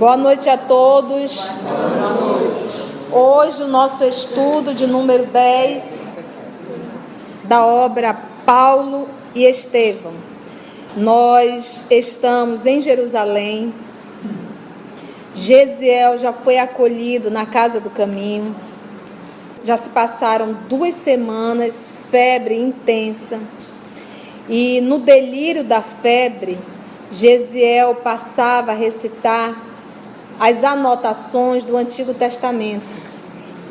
Boa noite a todos. Hoje o nosso estudo de número 10 da obra Paulo e Estevão. Nós estamos em Jerusalém. Gesiel já foi acolhido na casa do caminho. Já se passaram duas semanas, febre intensa. E no delírio da febre, Gesiel passava a recitar as anotações do Antigo Testamento,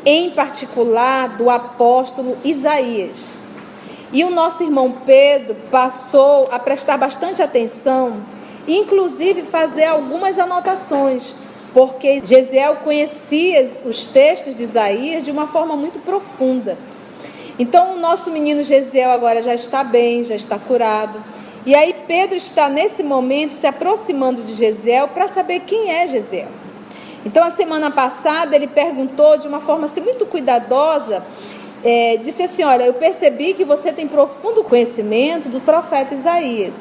em particular do apóstolo Isaías. E o nosso irmão Pedro passou a prestar bastante atenção, inclusive fazer algumas anotações, porque Gesiel conhecia os textos de Isaías de uma forma muito profunda. Então, o nosso menino Gesiel agora já está bem, já está curado. E aí, Pedro está nesse momento se aproximando de Gesiel para saber quem é Gesiel. Então, a semana passada, ele perguntou de uma forma assim, muito cuidadosa, é, disse assim: Olha, eu percebi que você tem profundo conhecimento do profeta Isaías.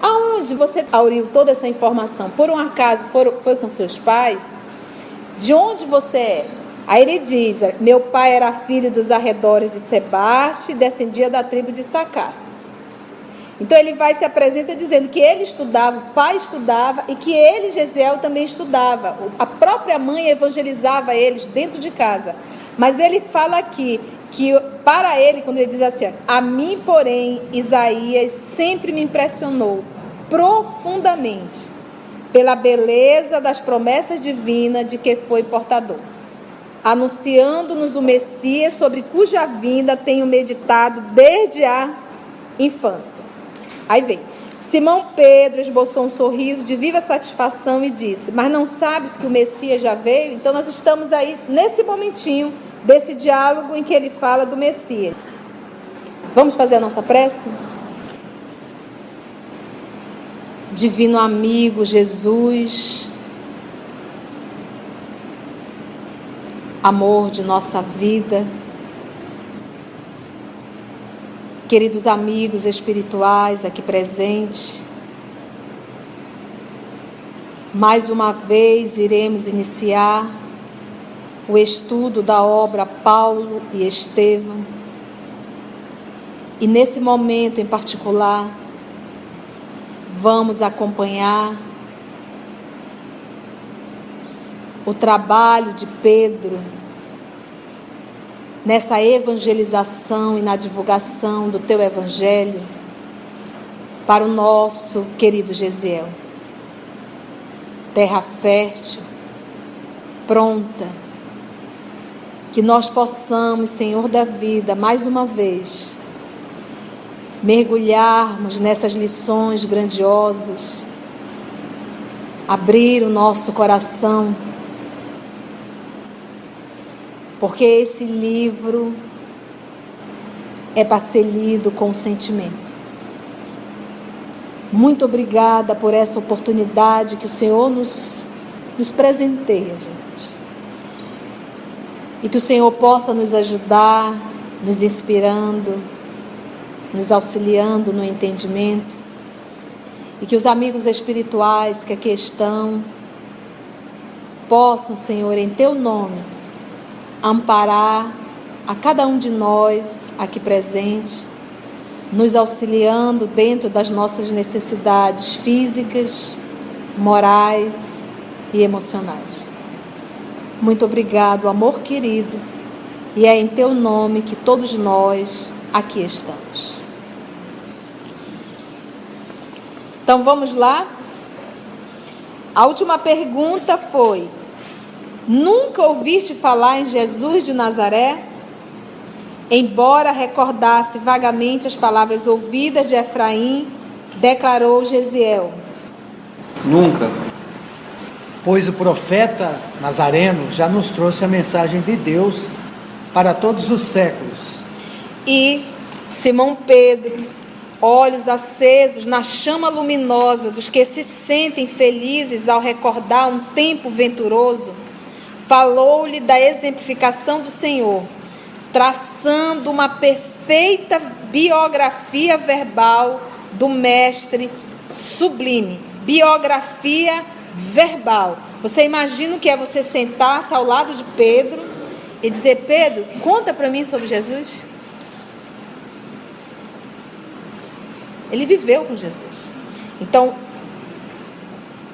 Aonde você auriu toda essa informação? Por um acaso foi, foi com seus pais? De onde você é? Aí ele diz: Meu pai era filho dos arredores de Sebaste, descendia da tribo de Sacar. Então ele vai se apresenta dizendo que ele estudava, o pai estudava e que ele, Gesiel, também estudava. A própria mãe evangelizava eles dentro de casa. Mas ele fala aqui que para ele, quando ele diz assim, a mim, porém, Isaías sempre me impressionou profundamente pela beleza das promessas divinas de que foi portador, anunciando-nos o Messias sobre cuja vinda tenho meditado desde a infância. Aí vem. Simão Pedro esboçou um sorriso de viva satisfação e disse: Mas não sabes que o Messias já veio? Então nós estamos aí nesse momentinho desse diálogo em que ele fala do Messias. Vamos fazer a nossa prece? Divino amigo Jesus, amor de nossa vida, queridos amigos espirituais aqui presentes, mais uma vez iremos iniciar o estudo da obra Paulo e Estevão. E nesse momento em particular, vamos acompanhar o trabalho de Pedro nessa evangelização e na divulgação do teu evangelho para o nosso querido Gesiel. Terra fértil, pronta, que nós possamos, Senhor da vida, mais uma vez, mergulharmos nessas lições grandiosas, abrir o nosso coração porque esse livro é para ser lido com sentimento. Muito obrigada por essa oportunidade que o Senhor nos, nos presenteia, Jesus. E que o Senhor possa nos ajudar, nos inspirando, nos auxiliando no entendimento. E que os amigos espirituais que aqui estão possam, Senhor, em Teu nome, amparar a cada um de nós aqui presente, nos auxiliando dentro das nossas necessidades físicas, morais e emocionais. Muito obrigado, amor querido, e é em teu nome que todos nós aqui estamos. Então vamos lá? A última pergunta foi: Nunca ouviste falar em Jesus de Nazaré? Embora recordasse vagamente as palavras ouvidas de Efraim, declarou Gesiel: Nunca. Pois o profeta Nazareno já nos trouxe a mensagem de Deus para todos os séculos. E Simão Pedro, olhos acesos na chama luminosa dos que se sentem felizes ao recordar um tempo venturoso, falou-lhe da exemplificação do Senhor, traçando uma perfeita biografia verbal do mestre sublime. Biografia verbal. Você imagina o que é você sentar-se ao lado de Pedro e dizer: Pedro, conta para mim sobre Jesus? Ele viveu com Jesus. Então,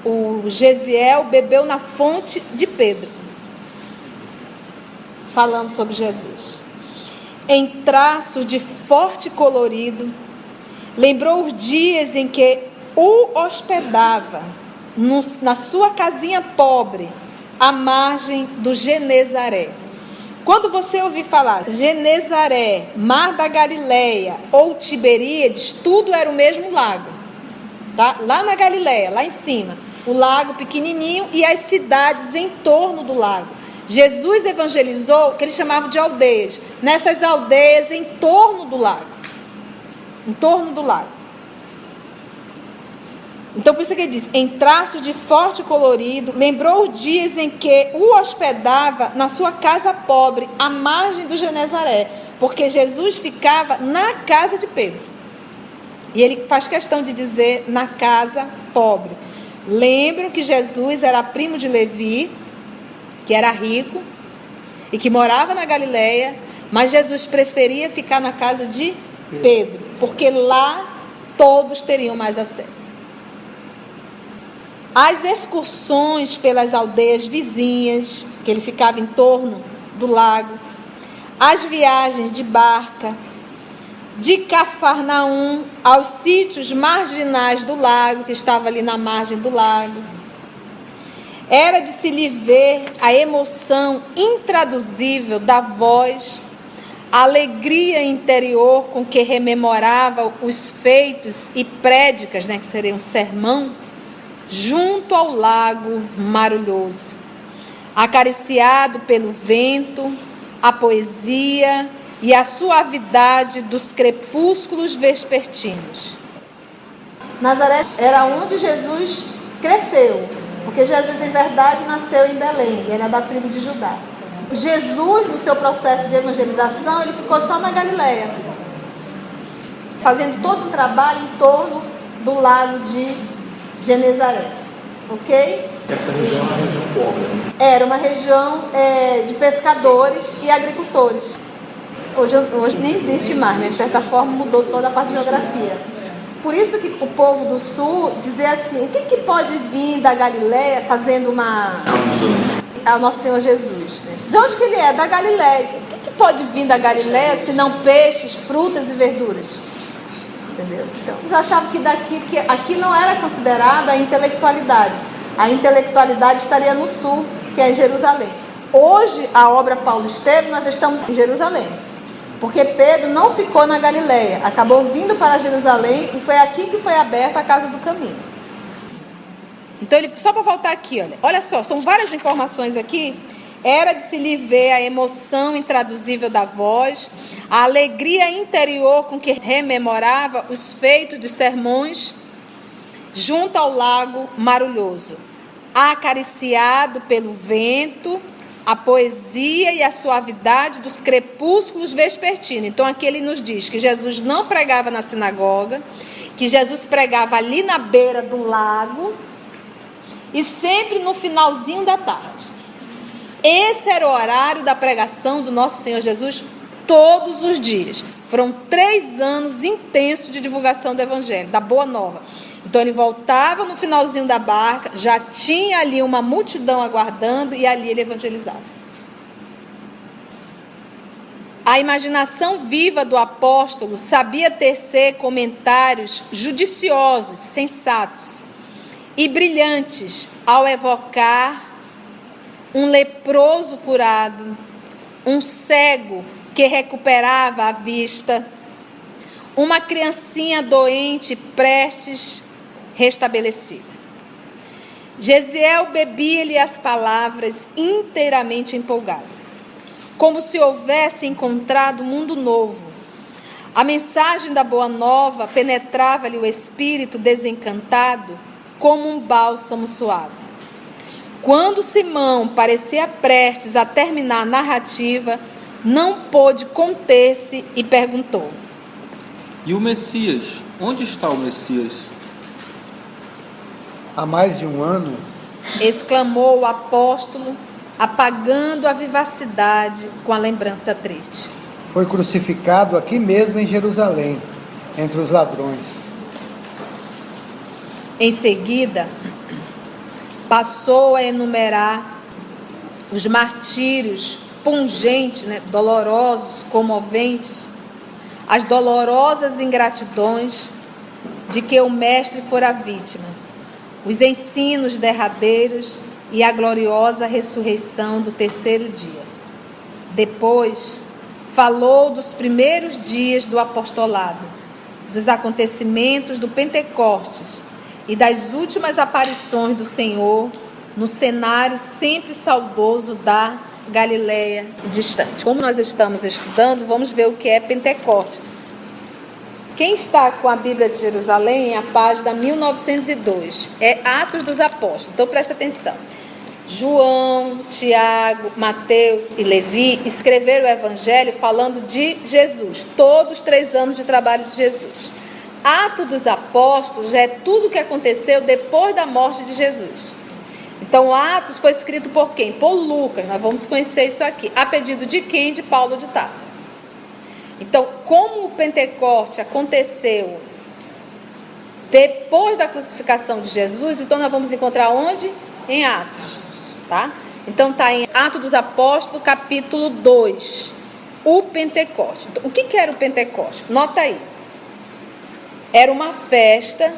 o Gesiel bebeu na fonte de Pedro, falando sobre Jesus. Em traços de forte colorido, lembrou os dias em que o hospedava no, na sua casinha pobre, à margem do Genezaré. Quando você ouvir falar Genezaré, Mar da Galileia ou Tiberíades, tudo era o mesmo lago. Tá? Lá na Galileia, lá em cima o lago pequenininho e as cidades em torno do lago. Jesus evangelizou o que ele chamava de aldeias, nessas aldeias em torno do lago. Em torno do lago. Então, por isso que ele diz: em traços de forte colorido, lembrou os dias em que o hospedava na sua casa pobre, à margem do Genezaré, porque Jesus ficava na casa de Pedro. E ele faz questão de dizer na casa pobre. Lembram que Jesus era primo de Levi, que era rico e que morava na Galileia, mas Jesus preferia ficar na casa de Pedro, porque lá todos teriam mais acesso. As excursões pelas aldeias vizinhas, que ele ficava em torno do lago, as viagens de barca, de Cafarnaum aos sítios marginais do lago, que estava ali na margem do lago. Era de se lhe ver a emoção intraduzível da voz, a alegria interior com que rememorava os feitos e prédicas, né, que seriam sermão, junto ao lago marulhoso, acariciado pelo vento, a poesia e a suavidade dos crepúsculos vespertinos. Nazaré era onde Jesus cresceu, porque Jesus, em verdade, nasceu em Belém, ele é da tribo de Judá. Jesus, no seu processo de evangelização, ele ficou só na Galileia, fazendo todo um trabalho em torno do lago de Genezaré. Ok? Essa região é uma região pobre. Né? Era uma região é, de pescadores e agricultores. Hoje, hoje nem existe mais, né? De certa forma mudou toda a parte de geografia. Por isso que o povo do sul dizia assim, o que, que pode vir da Galiléia fazendo uma... Ao nosso Senhor Jesus. Né? De onde que ele é? Da Galiléia. O que, que pode vir da Galiléia se não peixes, frutas e verduras? Entendeu? Então, eles achavam que daqui, porque aqui não era considerada a intelectualidade. A intelectualidade estaria no sul, que é Jerusalém. Hoje, a obra Paulo esteve, nós estamos em Jerusalém. Porque Pedro não ficou na Galileia, acabou vindo para Jerusalém e foi aqui que foi aberta a casa do caminho. Então, ele, só para voltar aqui, olha, olha só, são várias informações aqui. Era de se lhe ver a emoção intraduzível da voz, a alegria interior com que rememorava os feitos dos sermões junto ao lago marulhoso, acariciado pelo vento a poesia e a suavidade dos crepúsculos vespertinos. Então aqui ele nos diz que Jesus não pregava na sinagoga, que Jesus pregava ali na beira do lago e sempre no finalzinho da tarde. Esse era o horário da pregação do nosso Senhor Jesus todos os dias. Foram três anos intensos de divulgação do Evangelho, da Boa Nova. Então ele voltava no finalzinho da barca, já tinha ali uma multidão aguardando e ali ele evangelizava. A imaginação viva do apóstolo sabia tecer comentários judiciosos, sensatos e brilhantes ao evocar um leproso curado, um cego que recuperava a vista, uma criancinha doente prestes restabelecida. Gesiel bebia-lhe as palavras inteiramente empolgado, como se houvesse encontrado um mundo novo. A mensagem da boa nova penetrava-lhe o espírito desencantado como um bálsamo suave. Quando Simão parecia prestes a terminar a narrativa, não pôde conter-se e perguntou: E o Messias? Onde está o Messias? Há mais de um ano, exclamou o apóstolo, apagando a vivacidade com a lembrança triste. Foi crucificado aqui mesmo em Jerusalém, entre os ladrões. Em seguida, passou a enumerar os martírios pungentes, né, dolorosos, comoventes, as dolorosas ingratidões de que o Mestre fora vítima, os ensinos derradeiros e a gloriosa ressurreição do terceiro dia. Depois, falou dos primeiros dias do apostolado, dos acontecimentos do Pentecostes e das últimas aparições do Senhor no cenário sempre saudoso da Galileia distante. Como nós estamos estudando, vamos ver o que é Pentecostes. Quem está com a Bíblia de Jerusalém, a página 1902, é Atos dos Apóstolos. Então presta atenção. João, Tiago, Mateus e Levi escreveram o Evangelho falando de Jesus, todos os três anos de trabalho de Jesus. Atos dos Apóstolos já é tudo o que aconteceu depois da morte de Jesus. Então, Atos foi escrito por quem? Por Lucas. Nós vamos conhecer isso aqui. A pedido de quem? De Paulo de Tarso. Então, como o Pentecoste aconteceu depois da crucificação de Jesus, então nós vamos encontrar onde? Em Atos, tá? Então está em Atos dos Apóstolos, capítulo 2. O Pentecoste. Então, o que, que era o Pentecoste? Nota aí. Era uma festa,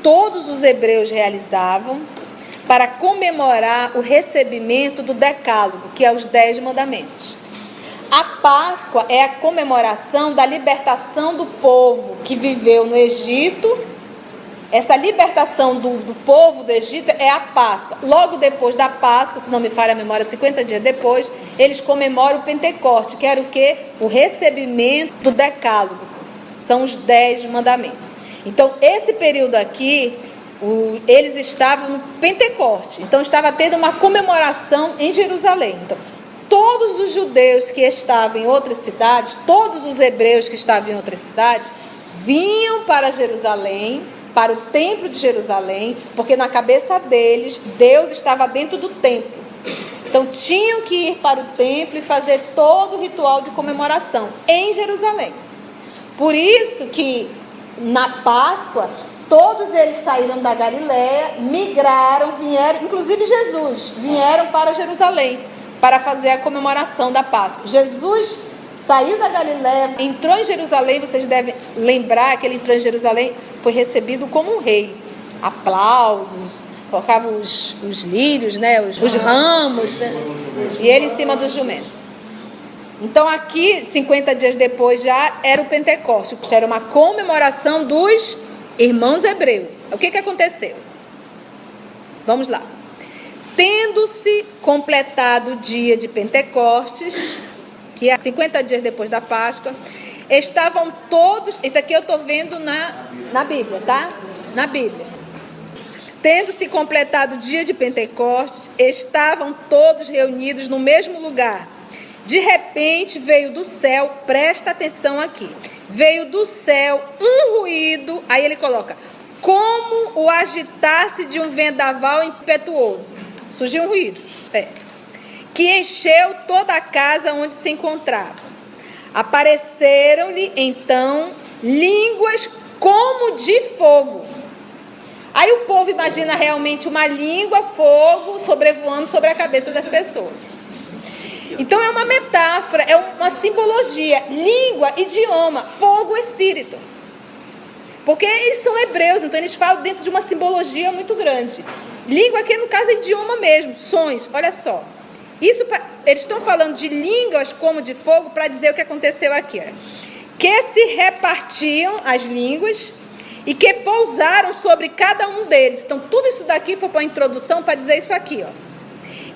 todos os hebreus realizavam, para comemorar o recebimento do Decálogo, que é os Dez Mandamentos. A Páscoa é a comemoração da libertação do povo que viveu no Egito. Essa libertação do, do, povo do Egito é a Páscoa. Logo depois da Páscoa, se não me falha a memória, 50 dias depois, eles comemoram o Pentecoste, que era o que? O recebimento do Decálogo. São os dez mandamentos. Então, esse período aqui, o, eles estavam no Pentecoste. Então, estava tendo uma comemoração em Jerusalém. Então, todos os judeus que estavam em outras cidades, todos os hebreus que estavam em outras cidades, vinham para Jerusalém, para o templo de Jerusalém, porque na cabeça deles, Deus estava dentro do templo. Então tinham que ir para o templo e fazer todo o ritual de comemoração em Jerusalém. Por isso que na Páscoa, todos eles saíram da Galiléia, migraram, vieram, inclusive Jesus, vieram para Jerusalém para fazer a comemoração da Páscoa. Jesus saiu da Galiléia, entrou em Jerusalém, vocês devem lembrar que ele entrou em Jerusalém, foi recebido como um rei. Aplausos, colocava os, os lírios, né, os, os ramos, né, e ele em cima do jumento. Então aqui, 50 dias depois já era o Pentecoste, era uma comemoração dos irmãos hebreus. O que, que aconteceu? Vamos lá. Tendo-se completado o dia de Pentecostes, que é 50 dias depois da Páscoa, estavam todos. Isso aqui eu estou vendo na, na Bíblia, tá? Na Bíblia. Tendo-se completado o dia de Pentecostes, estavam todos reunidos no mesmo lugar. De repente veio do céu, presta atenção aqui. Veio do céu um ruído, aí ele coloca, como o agitasse de um vendaval impetuoso. Surgiu um é, que encheu toda a casa onde se encontrava. Apareceram-lhe então línguas como de fogo. Aí o povo imagina realmente uma língua, fogo, sobrevoando sobre a cabeça das pessoas. Então é uma metáfora, é uma simbologia. Língua, idioma, fogo, espírito. Porque eles são hebreus, então eles falam dentro de uma simbologia muito grande. Língua aqui, no caso, é idioma mesmo, sons, olha só. Isso, eles estão falando de línguas como de fogo para dizer o que aconteceu aqui. Ó. Que se repartiam as línguas e que pousaram sobre cada um deles. Então, tudo isso daqui foi para a introdução para dizer isso aqui. Ó.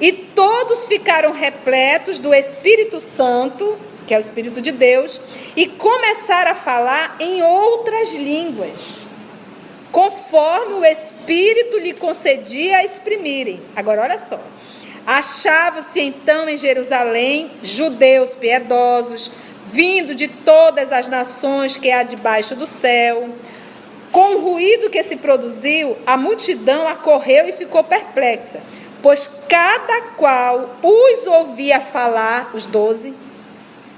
E todos ficaram repletos do Espírito Santo, que é o Espírito de Deus, e começaram a falar em outras línguas conforme o Espírito lhe concedia a exprimirem. Agora, olha só. Achavam-se então em Jerusalém judeus piedosos, vindo de todas as nações que há debaixo do céu. Com o ruído que se produziu, a multidão acorreu e ficou perplexa, pois cada qual os ouvia falar, os doze,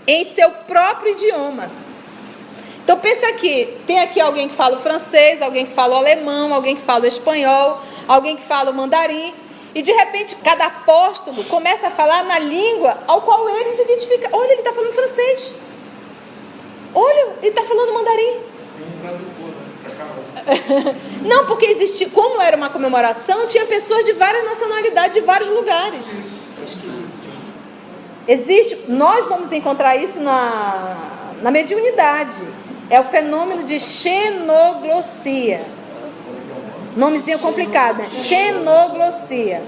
em seu próprio idioma. Então pensa aqui, tem aqui alguém que fala o francês, alguém que fala o alemão, alguém que fala espanhol, alguém que fala o mandarim, e de repente cada apóstolo começa a falar na língua ao qual eles identificam. Olha, ele está falando francês. Olha, ele está falando mandarim. Tem um tradutor, né? Não, porque existia, como era uma comemoração, tinha pessoas de várias nacionalidades, de vários lugares. Existe, nós vamos encontrar isso na, na mediunidade. É o fenômeno de xenoglossia. Nomezinho complicado, né? Xenoglossia.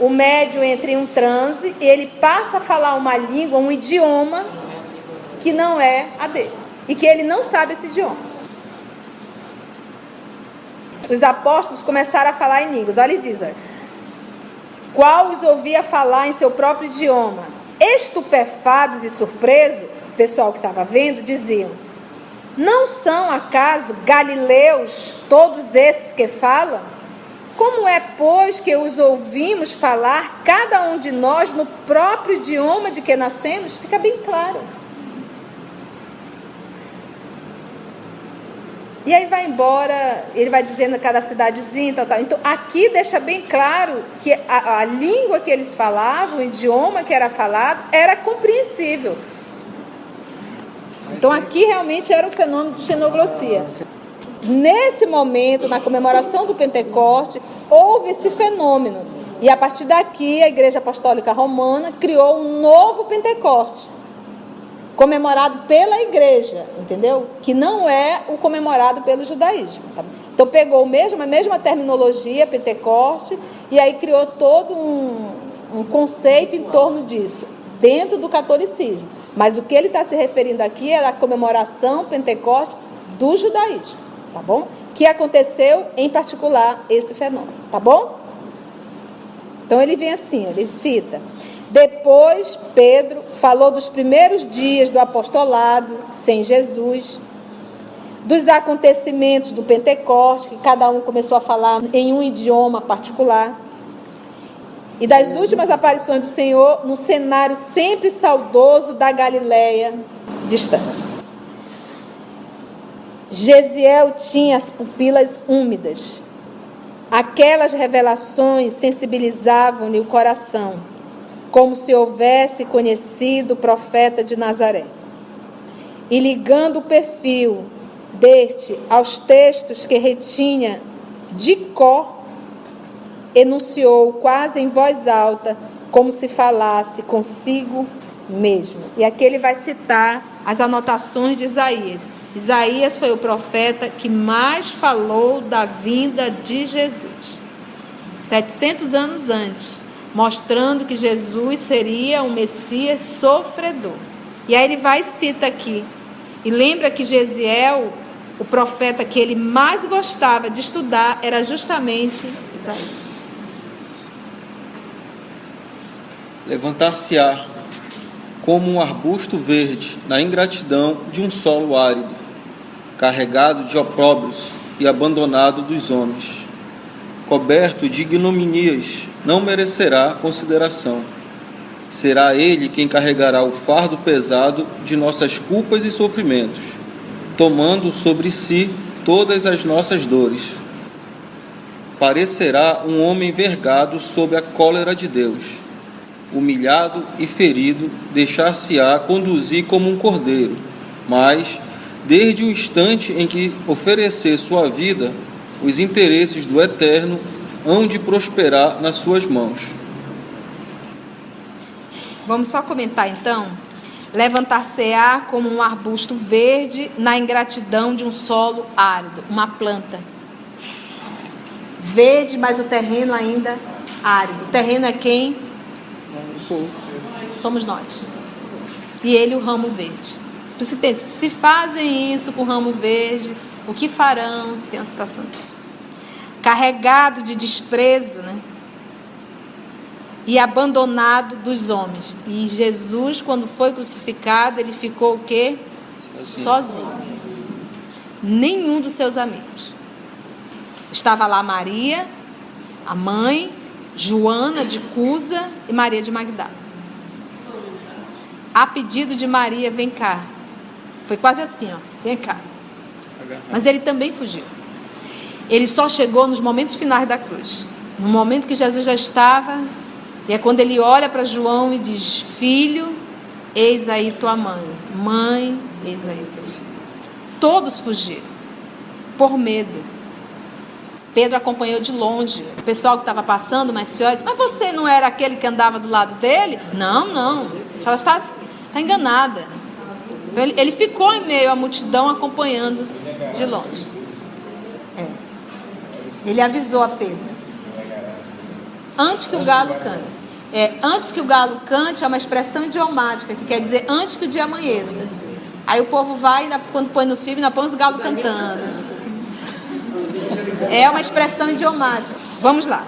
O médium entra em um transe e ele passa a falar uma língua, um idioma que não é a dele. E que ele não sabe esse idioma. Os apóstolos começaram a falar em línguas. Olha, ele diz: olha, qual os ouvia falar em seu próprio idioma. Estupefados e surpresos, o pessoal que estava vendo diziam: Não são acaso galileus todos esses que falam? Como é, pois, que os ouvimos falar, cada um de nós, no próprio idioma de que nascemos? Fica bem claro. E aí vai embora, ele vai dizendo cada cidadezinha, tal, tal. Então aqui deixa bem claro que a, a língua que eles falavam, o idioma que era falado, era compreensível. Então aqui realmente era um fenômeno de xenoglossia. Nesse momento, na comemoração do Pentecoste, houve esse fenômeno. E a partir daqui, a Igreja Apostólica Romana criou um novo Pentecoste comemorado pela igreja, entendeu? Que não é o comemorado pelo judaísmo. Tá? Então pegou mesmo, a mesma terminologia, Pentecoste, e aí criou todo um, um conceito em torno disso, dentro do catolicismo. Mas o que ele está se referindo aqui é a comemoração Pentecoste do judaísmo, tá bom? Que aconteceu em particular esse fenômeno, tá bom? Então ele vem assim, ele cita. Depois, Pedro falou dos primeiros dias do apostolado sem Jesus, dos acontecimentos do Pentecoste, que cada um começou a falar em um idioma particular, e das últimas aparições do Senhor no cenário sempre saudoso da Galileia distante. Gesiel tinha as pupilas úmidas. Aquelas revelações sensibilizavam-lhe o coração como se houvesse conhecido o profeta de Nazaré. E ligando o perfil deste aos textos que retinha de có, enunciou quase em voz alta, como se falasse consigo mesmo. E aqui ele vai citar as anotações de Isaías. Isaías foi o profeta que mais falou da vinda de Jesus. 700 anos antes mostrando que Jesus seria um Messias sofredor. E aí ele vai e cita aqui. E lembra que Gesiel, o profeta que ele mais gostava de estudar, era justamente Isaías. Levantar-se-á como um arbusto verde na ingratidão de um solo árido, carregado de opróbrios e abandonado dos homens coberto de ignominias, não merecerá consideração. Será ele quem carregará o fardo pesado de nossas culpas e sofrimentos, tomando sobre si todas as nossas dores. Parecerá um homem vergado sob a cólera de Deus. Humilhado e ferido, deixar-se-á conduzir como um cordeiro, mas, desde o instante em que oferecer sua vida, os interesses do Eterno hão de prosperar nas suas mãos. Vamos só comentar então. Levantar-se-á como um arbusto verde na ingratidão de um solo árido, uma planta. Verde, mas o terreno ainda árido. O terreno é quem? Povo. Somos nós. E ele o ramo verde. Por isso que se fazem isso com o ramo verde, o que farão? Tem uma citação carregado de desprezo, né? E abandonado dos homens. E Jesus, quando foi crucificado, ele ficou o quê? Sozinho. Sozinho. Nenhum dos seus amigos. Estava lá Maria, a mãe, Joana de Cusa e Maria de Magdala. A pedido de Maria, vem cá. Foi quase assim, ó, vem cá. Mas ele também fugiu. Ele só chegou nos momentos finais da cruz. No momento que Jesus já estava, e é quando ele olha para João e diz: Filho, eis aí tua mãe. Mãe, eis aí teu filho. Todos fugiram, por medo. Pedro acompanhou de longe. O pessoal que estava passando, mas senhores, mas você não era aquele que andava do lado dele? Não, não. Ela está, está enganada. Ele, ele ficou em meio à multidão acompanhando de longe. É. Ele avisou a Pedro. Antes que o galo cante. É, antes que o galo cante é uma expressão idiomática, que quer dizer antes que o dia amanheça. Aí o povo vai, quando põe no filme, na põe os galos cantando. É uma expressão idiomática. Vamos lá.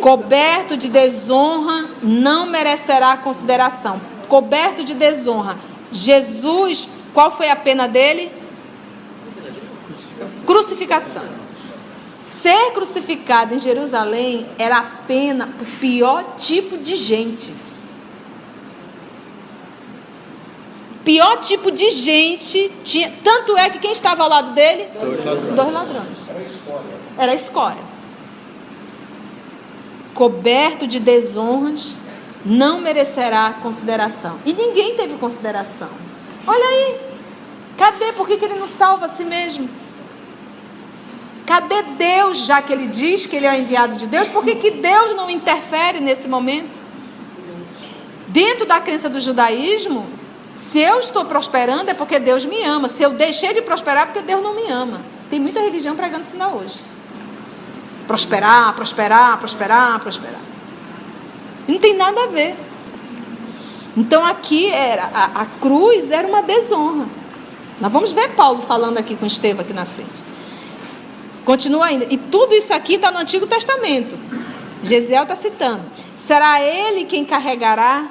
Coberto de desonra não merecerá consideração. Coberto de desonra. Jesus, qual foi a pena dele? Crucificação. Crucificação. Ser crucificado em Jerusalém era a pena para o pior tipo de gente. Pior tipo de gente tinha. Tanto é que quem estava ao lado dele? Dois ladrões. Dois ladrões. Era a escória. Coberto de desonras, não merecerá consideração. E ninguém teve consideração. Olha aí. Cadê? Por que, que ele não salva a si mesmo? Cadê Deus, já que ele diz que ele é o enviado de Deus? Por que, que Deus não interfere nesse momento? Dentro da crença do judaísmo, se eu estou prosperando é porque Deus me ama. Se eu deixei de prosperar é porque Deus não me ama. Tem muita religião pregando sinal hoje. Prosperar, prosperar, prosperar, prosperar. Não tem nada a ver. Então aqui era a, a cruz era uma desonra. Nós vamos ver Paulo falando aqui com Estevão aqui na frente. Continua ainda. E tudo isso aqui está no Antigo Testamento. Gesiel está citando. Será ele quem carregará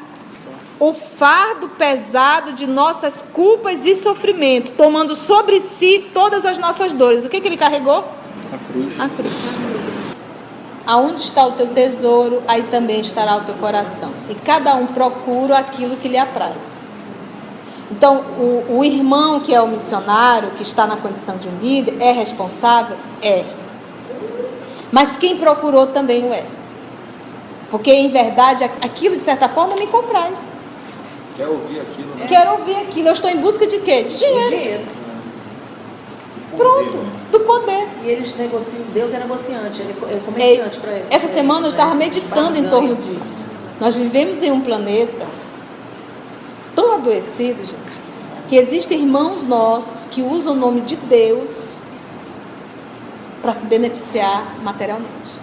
o fardo pesado de nossas culpas e sofrimento, tomando sobre si todas as nossas dores. O que, que ele carregou? A cruz. A cruz. Aonde está o teu tesouro, aí também estará o teu coração. E cada um procura aquilo que lhe apraz. Então, o, o irmão que é o missionário, que está na condição de um líder, é responsável? É. Mas quem procurou também o é. Porque, em verdade, aquilo, de certa forma, me compraz. Quer ouvir aquilo, né? Quero ouvir aquilo. Eu estou em busca de quê? De dinheiro. dinheiro. Pronto. Do poder. E eles negociam, Deus é negociante, ele é comerciante para ele. Essa semana eu estava É, meditando em torno disso. Nós vivemos em um planeta tão adoecido, gente, que existem irmãos nossos que usam o nome de Deus para se beneficiar materialmente.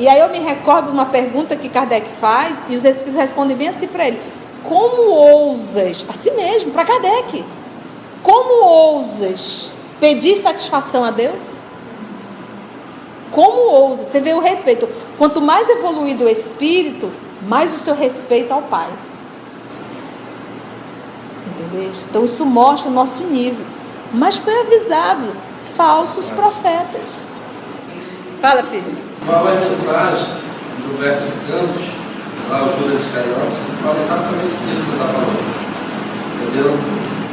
E aí eu me recordo de uma pergunta que Kardec faz e os espíritos respondem bem assim para ele: Como ousas, assim mesmo, para Kardec, como ousas pedir satisfação a Deus? Como ousa? Você vê o respeito. Quanto mais evoluído o espírito, mais o seu respeito ao Pai. Entendeu? Então isso mostra o nosso nível. Mas foi avisado falsos profetas. Fala, filho. Qual é a mensagem do Roberto de Campos, lá o Judas Iscariotes, que fala exatamente disso que você está falando. Entendeu?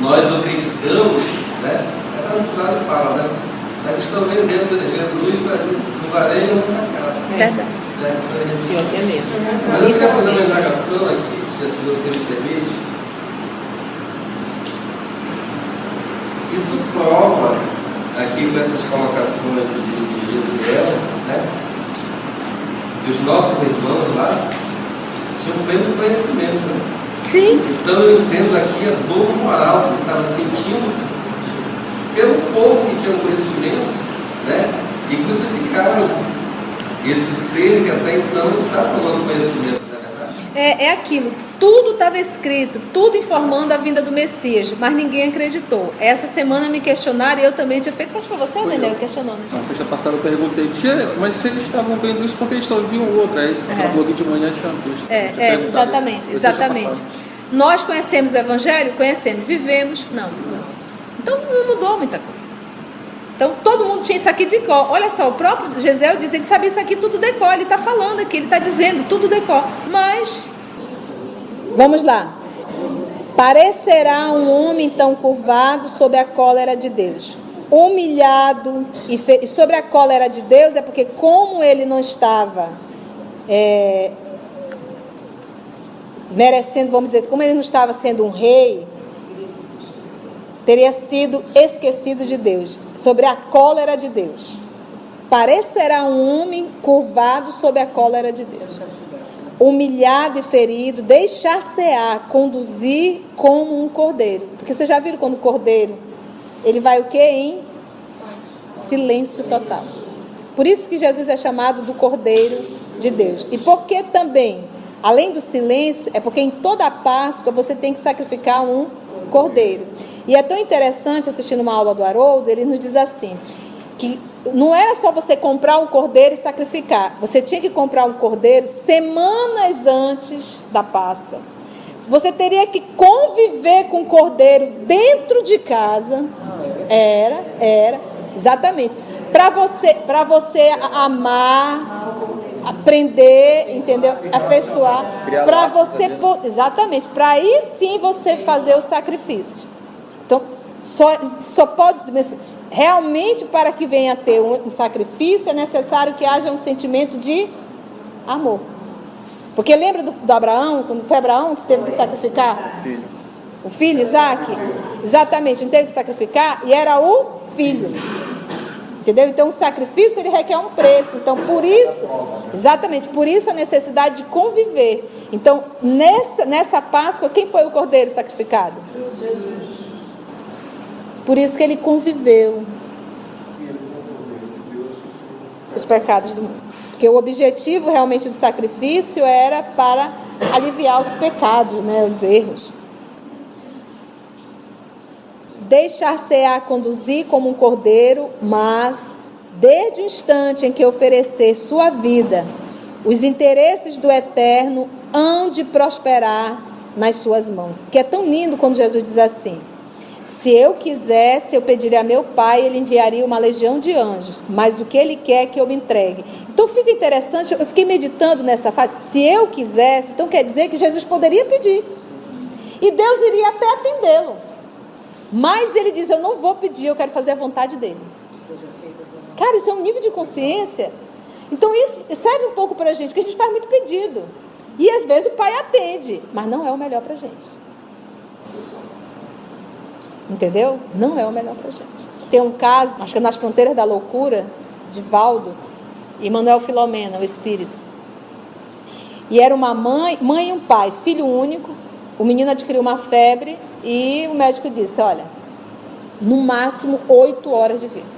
Nós o criticamos, né? Ela no final ele fala, né? Mas estão vendendo Jesus ali no varejo ou na casa. Verdade. Né? Isso aí. Pior que é mesmo. Mas eu queria fazer uma indagação aqui, se você me permite. Isso prova, aqui com essas colocações de, de Gesiel, né? Que os nossos irmãos lá tinham pleno conhecimento. Né? Sim. Então eu entendo aqui a dor moral que estava sentindo pelo povo que tinha conhecimento, né? E crucificaram esse ser que até então estava tomando conhecimento, é verdade? É, é aquilo. Tudo estava escrito, tudo informando a vinda do Messias, mas ninguém acreditou. Essa semana me questionaram e eu também tinha feito. Que foi você, Foi Nenel, eu. que questionou, né? Na sexta passada eu perguntei, tia, mas se eles estavam vendo isso, por que eles só viam o outro? Aí É. no blog de manhã tinha. É, é, exatamente, exatamente. Nós conhecemos o Evangelho? Conhecemos. Vivemos? Não. Então não mudou muita coisa. Então todo mundo tinha isso aqui de cor. Olha só, o próprio Gisel diz, ele sabia isso aqui tudo de cor. Ele está falando aqui, ele está dizendo tudo de cor. Mas, vamos lá. Parecerá um homem então curvado sob a cólera de Deus, humilhado e, fe... e sobre a cólera de Deus é porque como ele não estava é, merecendo, vamos dizer, como ele não estava sendo um rei, teria sido esquecido de Deus, sobre a cólera de Deus. Parecerá um homem curvado sob a cólera de Deus. Humilhado e ferido, deixar-se-á conduzir como um cordeiro. Porque vocês já viram quando o cordeiro, ele vai o que? Em silêncio total. Por isso que Jesus é chamado do cordeiro de Deus. E porque também, além do silêncio, é porque em toda a Páscoa você tem que sacrificar um cordeiro. E é tão interessante assistindo uma aula do Haroldo, ele nos diz assim, que não era só você comprar um cordeiro e sacrificar, você tinha que comprar um cordeiro semanas antes da Páscoa. Você teria que conviver com o cordeiro dentro de casa. Era, era, exatamente. Para você, para você amar, aprender, entendeu? Afeiçoar, para você, né? exatamente, para aí sim você fazer o sacrifício. Então, só, só pode, realmente para que venha a ter um, um sacrifício é necessário que haja um sentimento de amor. Porque lembra do, do Abraão, quando foi Abraão que teve que sacrificar? O filho, Isaac? Exatamente, não teve que sacrificar e era o filho. Entendeu? Então o sacrifício ele requer um preço. Então por isso, exatamente, por isso a necessidade de conviver. Então nessa, nessa Páscoa, quem foi o cordeiro sacrificado? Por isso que ele conviveu os pecados do mundo. Porque o objetivo realmente do sacrifício era para aliviar os pecados, né, os erros. Deixar-se-á conduzir como um cordeiro, mas desde o instante em que oferecer sua vida, os interesses do eterno hão de prosperar nas suas mãos. Que é tão lindo quando Jesus diz assim: Se eu quisesse, eu pediria a meu Pai, ele enviaria uma legião de anjos, mas o que ele quer é que eu me entregue. Então fica interessante, eu fiquei meditando nessa fase. Se eu quisesse, então quer dizer que Jesus poderia pedir. E Deus iria até atendê-lo. Mas ele diz: Eu não vou pedir, eu quero fazer a vontade dele. Cara, isso é um nível de consciência. Então isso serve um pouco para a gente, que a gente faz muito pedido. E às vezes o pai atende, mas não é o melhor para a gente. Entendeu? Não é o melhor para gente. Tem um caso, acho que é nas fronteiras da loucura, de Valdo e Manuel Filomena, o espírito. E era uma mãe, mãe e um pai, filho único. O menino adquiriu uma febre e o médico disse: olha, no máximo oito horas de vida.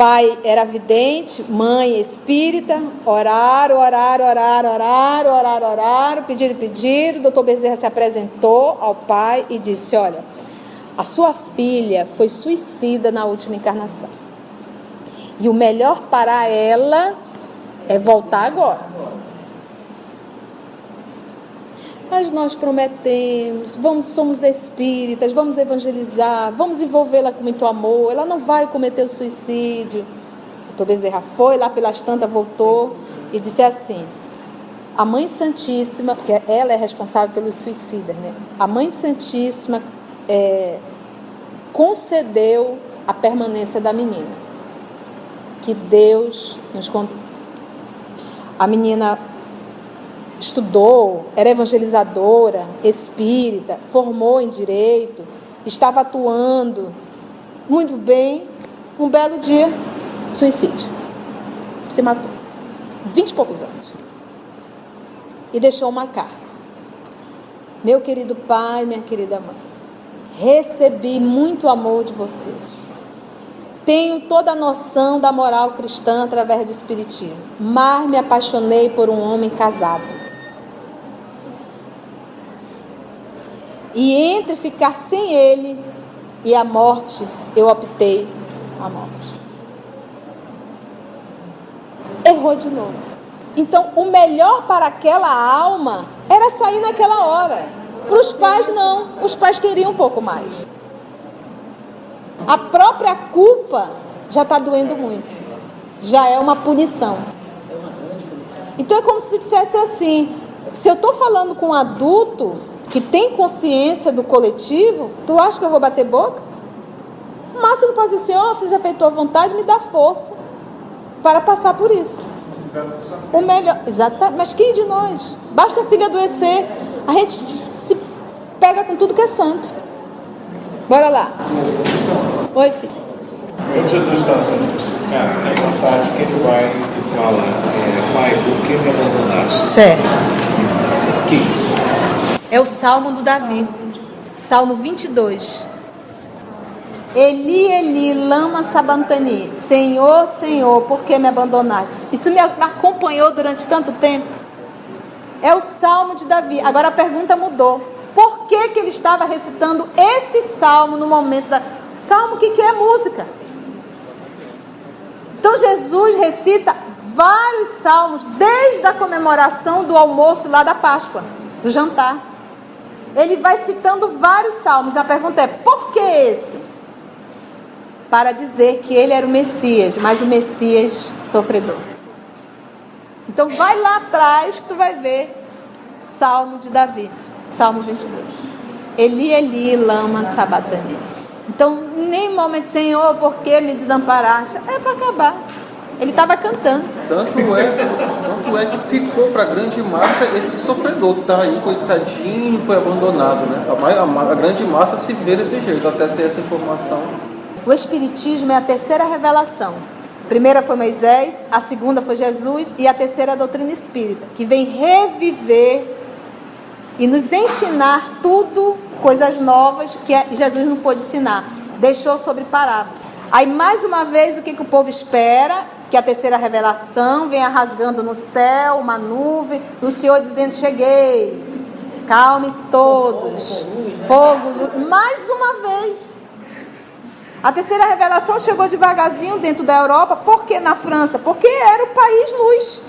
Pai era vidente, mãe espírita, oraram, oraram, oraram, oraram, oraram, oraram, pediram, pediram. O doutor Bezerra se apresentou ao pai e disse: Olha, a sua filha foi suicida na última encarnação. E o melhor para ela é voltar agora. Mas nós prometemos, vamos, somos espíritas, vamos evangelizar, vamos envolvê-la com muito amor, ela não vai cometer o suicídio. Doutor Bezerra foi lá pelas tantas, voltou e disse assim: a Mãe Santíssima, porque ela é responsável pelos suicidas, né? A Mãe Santíssima é, concedeu a permanência da menina. Que Deus nos conduz. A menina estudou, era evangelizadora, espírita, formou em direito, estava atuando muito bem. Um belo dia, suicídio. Se matou. Vinte e poucos anos. E deixou uma carta. Meu querido pai, minha querida mãe, recebi muito amor de vocês. Tenho toda a noção da moral cristã através do Espiritismo, mas me apaixonei por um homem casado E entre ficar sem ele e a morte, eu optei a morte. Errou de novo. Então, o melhor para aquela alma era sair naquela hora. Para os pais, não. Os pais queriam um pouco mais. A própria culpa já está doendo muito. Já é uma punição. Então é como se tu dissesse assim: se eu estou falando com um adulto que tem consciência do coletivo, tu acha que eu vou bater boca? O máximo pode dizer assim: ó, oh, você já fez tua vontade, me dá força para passar por isso. O melhor, exatamente. Mas quem de nós? Basta a filha adoecer, a gente se pega com tudo que é santo. Bora lá. Oi, filho. Quando Jesus estava sendo crucificado, na passagem ele vai e fala, é, Pai, por que me abandonaste? Certo. Que? É o Salmo do Davi. Salmo 22. Eli, Eli, lama sabantani. Senhor, Senhor, por que me abandonaste? Isso me acompanhou durante tanto tempo. É o Salmo de Davi. Agora a pergunta mudou. Por que, que ele estava recitando esse salmo no momento da. Salmo, que, que é música? Então Jesus recita vários salmos desde a comemoração do almoço lá da Páscoa, do jantar. Ele vai citando vários salmos. A pergunta é: por que esse? para dizer que ele era o Messias, mas o Messias sofredor. Então vai lá atrás que tu vai ver Salmo de Davi, Salmo 22. Eli, Eli, lama sabatani. Então, nem momento, Senhor, por que me desamparaste? É para acabar. Ele estava cantando. Tanto é, tanto é que ficou para a grande massa esse sofredor que estava aí, coitadinho, foi abandonado. Né? A, a, a grande massa se vê desse jeito, até ter essa informação. O Espiritismo é a terceira revelação. A primeira foi Moisés, a segunda foi Jesus e a terceira é a doutrina espírita, que vem reviver e nos ensinar tudo, coisas novas que Jesus não pôde ensinar. Deixou sobre parábola. Aí, mais uma vez, o que, que o povo espera? Que a terceira revelação venha rasgando no céu, uma nuvem, o Senhor dizendo: Cheguei, calmem-se todos, fogo, mais uma vez. A terceira revelação chegou devagarzinho dentro da Europa, por que na França? Porque era o país luz.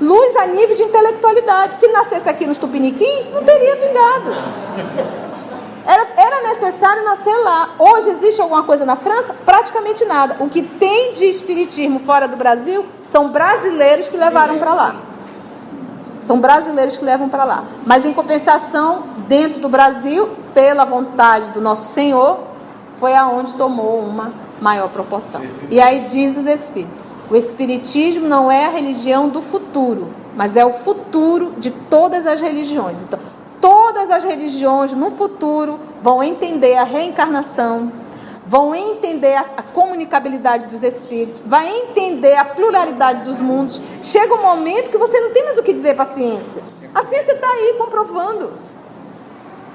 Luz a nível de intelectualidade. Se nascesse aqui no Tupiniquim, não teria vingado. Era, era necessário nascer lá. Hoje existe alguma coisa na França? Praticamente nada. O que tem de espiritismo fora do Brasil são brasileiros que levaram para lá. São brasileiros que levam para lá. Mas em compensação, dentro do Brasil, pela vontade do nosso Senhor, foi aonde tomou uma maior proporção. E aí diz os espíritos: o espiritismo não é a religião do futuro, mas é o futuro de todas as religiões. Então, todas as religiões no futuro vão entender a reencarnação, vão entender a, comunicabilidade dos espíritos, vai entender a pluralidade dos mundos. Chega um momento que você não tem mais o que dizer para a ciência. A ciência está aí comprovando.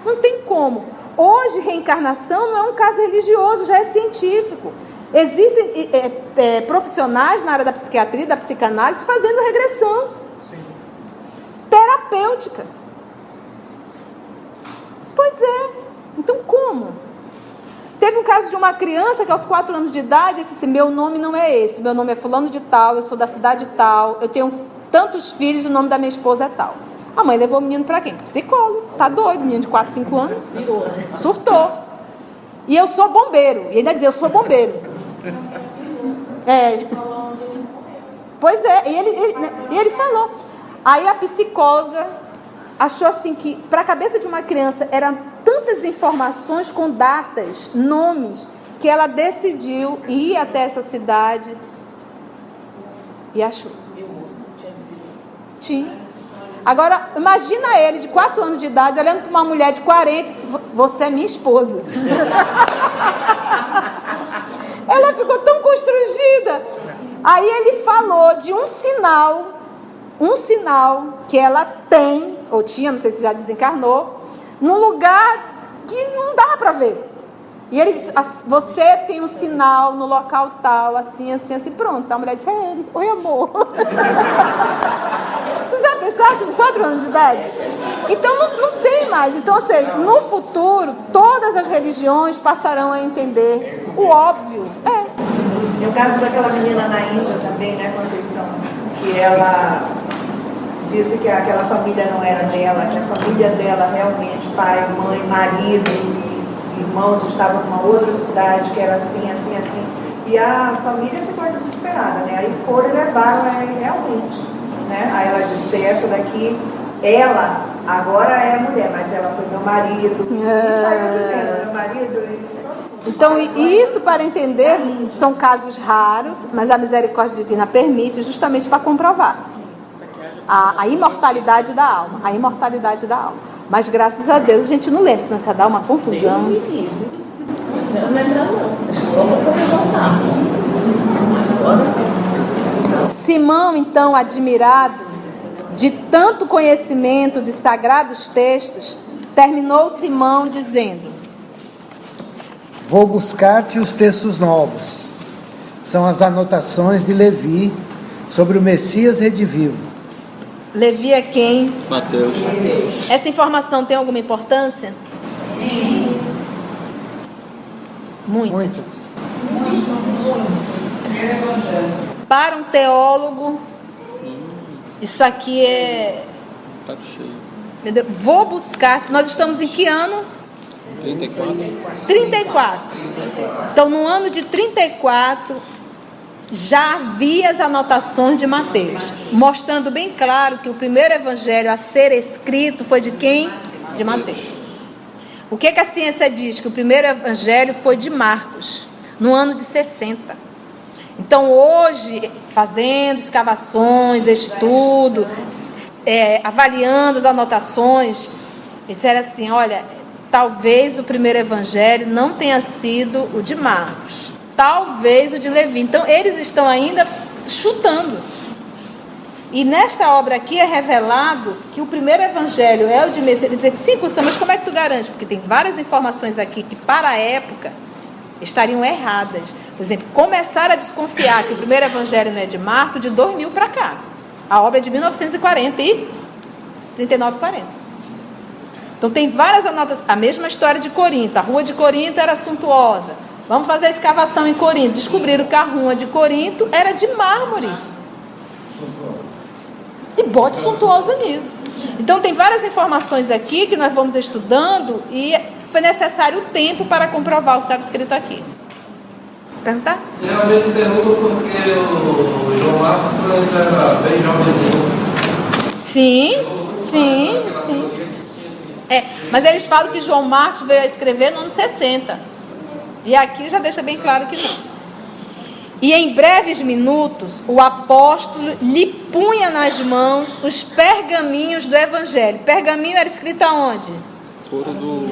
Não tem como. Hoje, reencarnação não é um caso religioso, já é científico. Existem é, é, profissionais na área da psiquiatria, da psicanálise, fazendo regressão Sim. terapêutica. Pois é. Então, como? Teve um caso de uma criança que aos quatro anos de idade disse assim, meu nome não é esse, meu nome é fulano de tal, eu sou da cidade tal, eu tenho tantos filhos, o nome da minha esposa é tal. A mãe levou o menino para quem? Psicólogo. Tá doido, menino de 4, 5 anos. Surtou. E eu sou bombeiro. E ainda dizia, eu sou bombeiro. É. Pois é, e ele, ele, né, e ele falou. Aí a psicóloga achou assim que para a cabeça de uma criança eram tantas informações com datas, nomes, que ela decidiu ir até essa cidade e achou. Tinha. Agora, imagina ele de 4 anos de idade olhando para uma mulher de 40 e você é minha esposa. Ela ficou tão constrangida. Aí ele falou de um sinal, um sinal que ela tem, ou tinha, não sei se já desencarnou, num lugar que não dá para ver. E ele disse: Você tem um sinal no local tal, assim, assim, assim. Pronto. A mulher disse: É ele. Oi, amor. tu já pensaste com 4 anos de idade? Então não, não tem mais. Então, ou seja, no futuro, todas as religiões passarão a entender o óbvio. É. E o caso daquela menina na Índia também, né, Conceição? Que ela disse que aquela família não era dela, que a família dela realmente, pai, mãe, marido, irmãos estavam numa outra cidade que era assim, assim, assim. E a família ficou desesperada, né? Aí foram e levaram ela realmente. Né? Aí ela disse, essa daqui, ela agora é mulher, mas ela foi meu marido. E saiu dizendo, meu marido. e- Então, e isso para entender são casos raros, mas a misericórdia divina permite justamente para comprovar a, a imortalidade da alma, a imortalidade da alma. Mas graças a Deus a gente não lembra, senão ia dar uma confusão. Não lembra não. Acho que só uma coisa Simão, então, admirado de tanto conhecimento dos sagrados textos, terminou Simão dizendo: Vou buscar-te os textos novos. São as anotações de Levi sobre o Messias redivivo. Levi é quem? Mateus. Essa informação tem alguma importância? Muito. Muitas. Para um teólogo, isso aqui é. Tá cheio. entendeu? Vou buscar. Nós estamos em que ano? 34. 34. Então, no ano de 34, já havia as anotações de Mateus, mostrando bem claro que o primeiro evangelho a ser escrito foi de quem? De Mateus. O que, que a ciência diz? Que o primeiro evangelho foi de Marcos, no ano de 60. Então, hoje, fazendo escavações, estudo, é, avaliando as anotações, disseram assim: olha, talvez o primeiro evangelho não tenha sido o de Marcos, talvez o de Levi. Então, eles estão ainda chutando. E nesta obra aqui é revelado que o primeiro evangelho é o de Messias. Dizer que sim, Gustavo, mas como é que tu garante? Porque tem várias informações aqui que, para a época, estariam erradas. Por exemplo, começaram a desconfiar que o primeiro evangelho não é de Marcos de 2000 para cá. A obra é de 1940 e 39 40. Então tem várias anotações. A mesma história de Corinto. A rua de Corinto era suntuosa. Vamos fazer a escavação em Corinto. Descobriram que a rua de Corinto era de mármore. E bote suntuosa nisso. Então tem várias informações aqui que nós vamos estudando e foi necessário tempo para comprovar o que estava escrito aqui. Perguntar? Realmente pergunto porque o João Marcos ainda era bem jovenzinho. Sim, sim, sim. É, mas eles falam que João Marcos veio a escrever no ano 60. E aqui já deixa bem claro que não. E em breves minutos, o apóstolo lhe punha nas mãos os pergaminhos do evangelho. Pergaminho era escrito aonde? Couro do.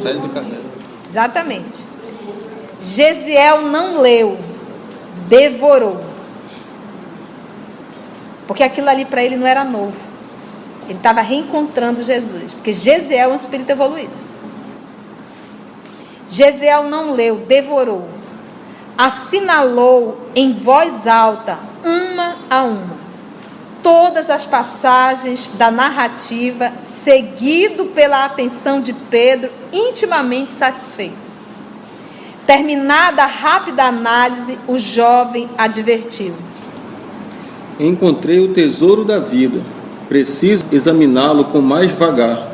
Série do Carneiro. Exatamente. Gesiel não leu, devorou. Porque aquilo ali para ele não era novo. Ele estava reencontrando Jesus. Porque Gesiel é um espírito evoluído. Gesiel não leu, devorou. Assinalou em voz alta, uma a uma, todas as passagens da narrativa, seguido pela atenção de Pedro, intimamente satisfeito. Terminada a rápida análise, o jovem advertiu. Encontrei o tesouro da vida. Preciso examiná-lo com mais vagar.